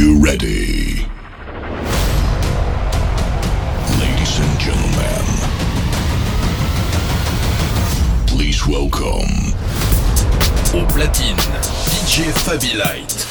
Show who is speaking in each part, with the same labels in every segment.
Speaker 1: you ready? Ladies and gentlemen, please welcome.
Speaker 2: Au platine, DJ Fabi Light.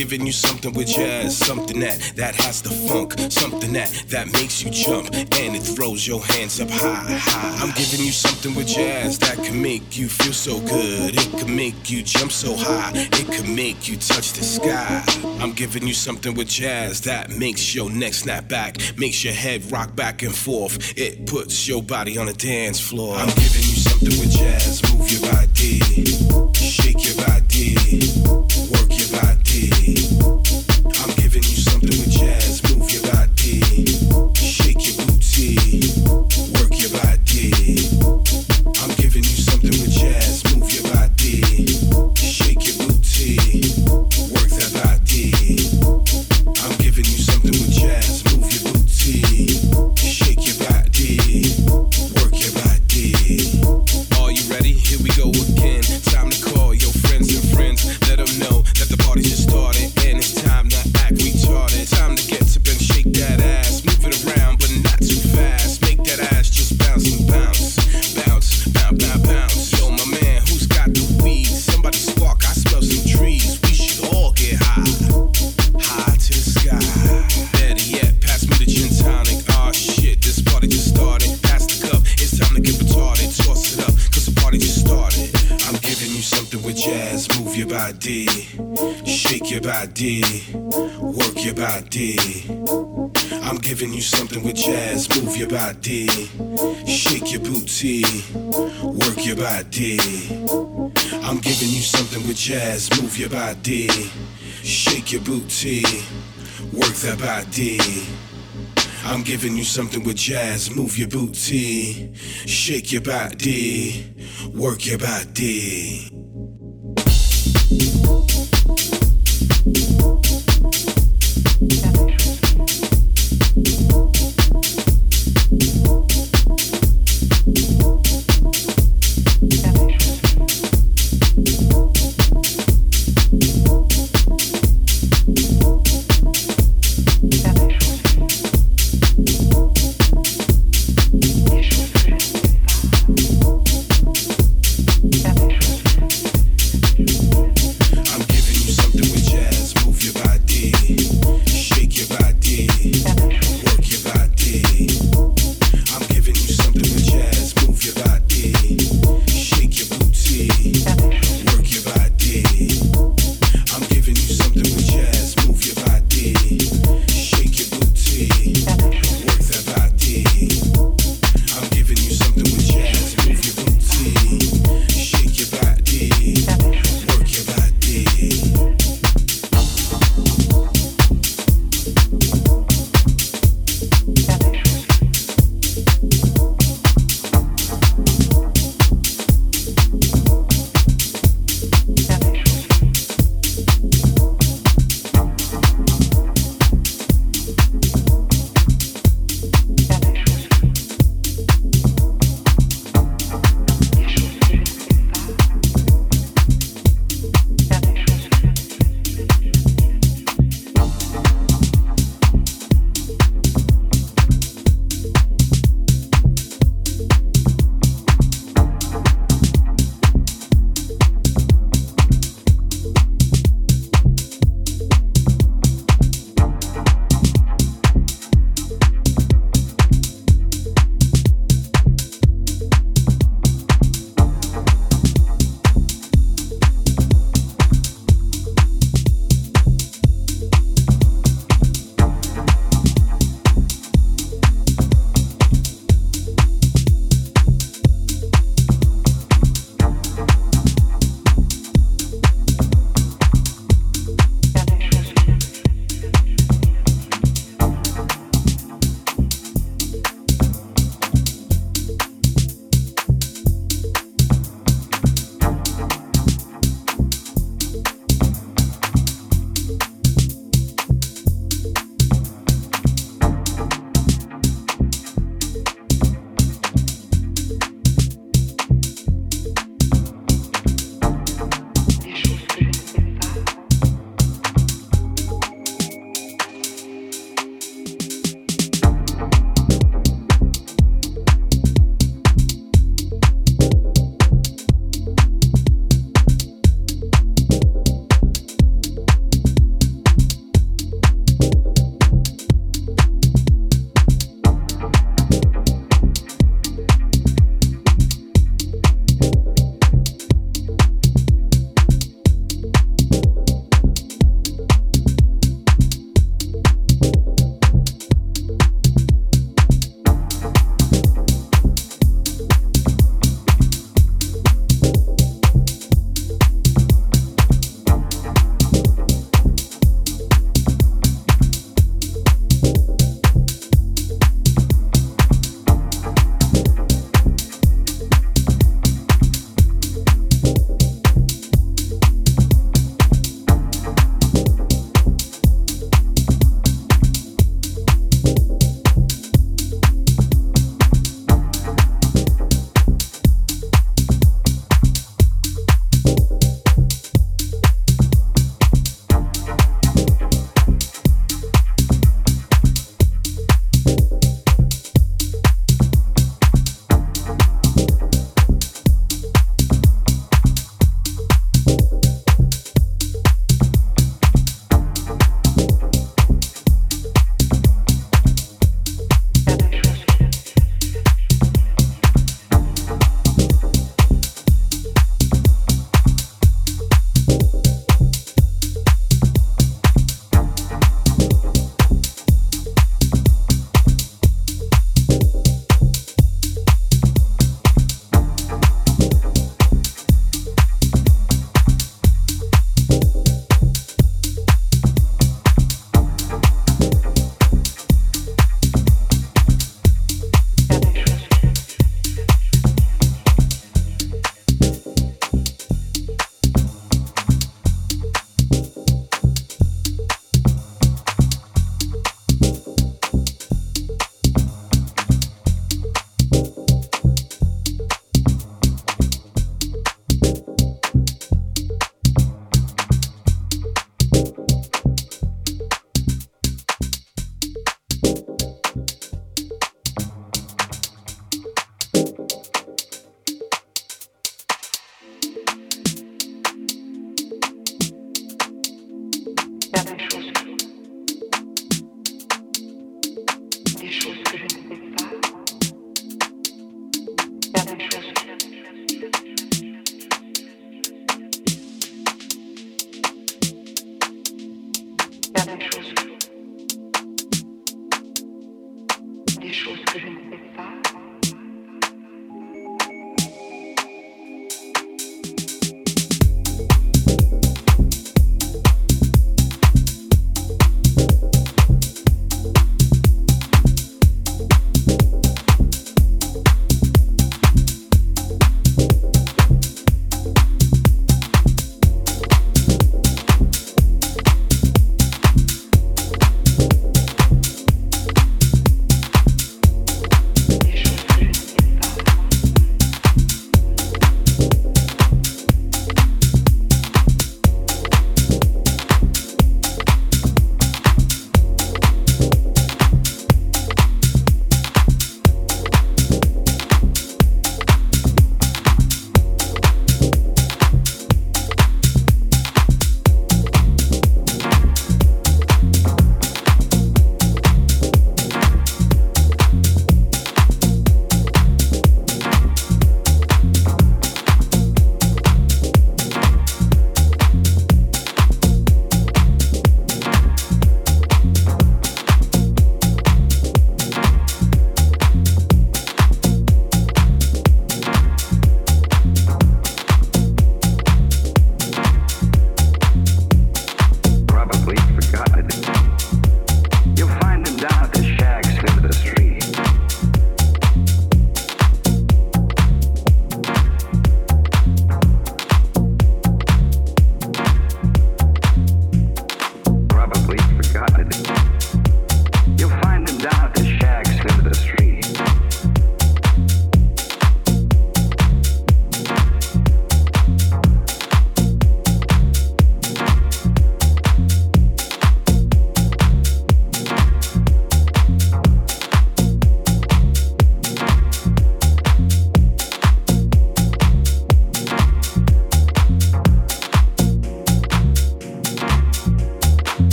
Speaker 3: Giving you something with jazz, something that that has the funk, something that that makes you jump and it throws your hands up high, high. I'm giving you something with jazz that can make you feel so good. It can make you jump so high. It can make you touch the sky. I'm giving you something with jazz that makes your neck snap back, makes your head rock back and forth. It puts your body on a dance floor. I'm giving you something with jazz. Move your body, shake your body, work body, shake your body, work your body. I'm giving you something with jazz. Move your body, shake your booty, work your body. I'm giving you something with jazz. Move your body, shake your booty, work that body. I'm giving you something with jazz. Move your booty, shake your body, work your body.
Speaker 4: Des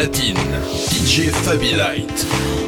Speaker 4: platine,
Speaker 1: DJ Fabi Light.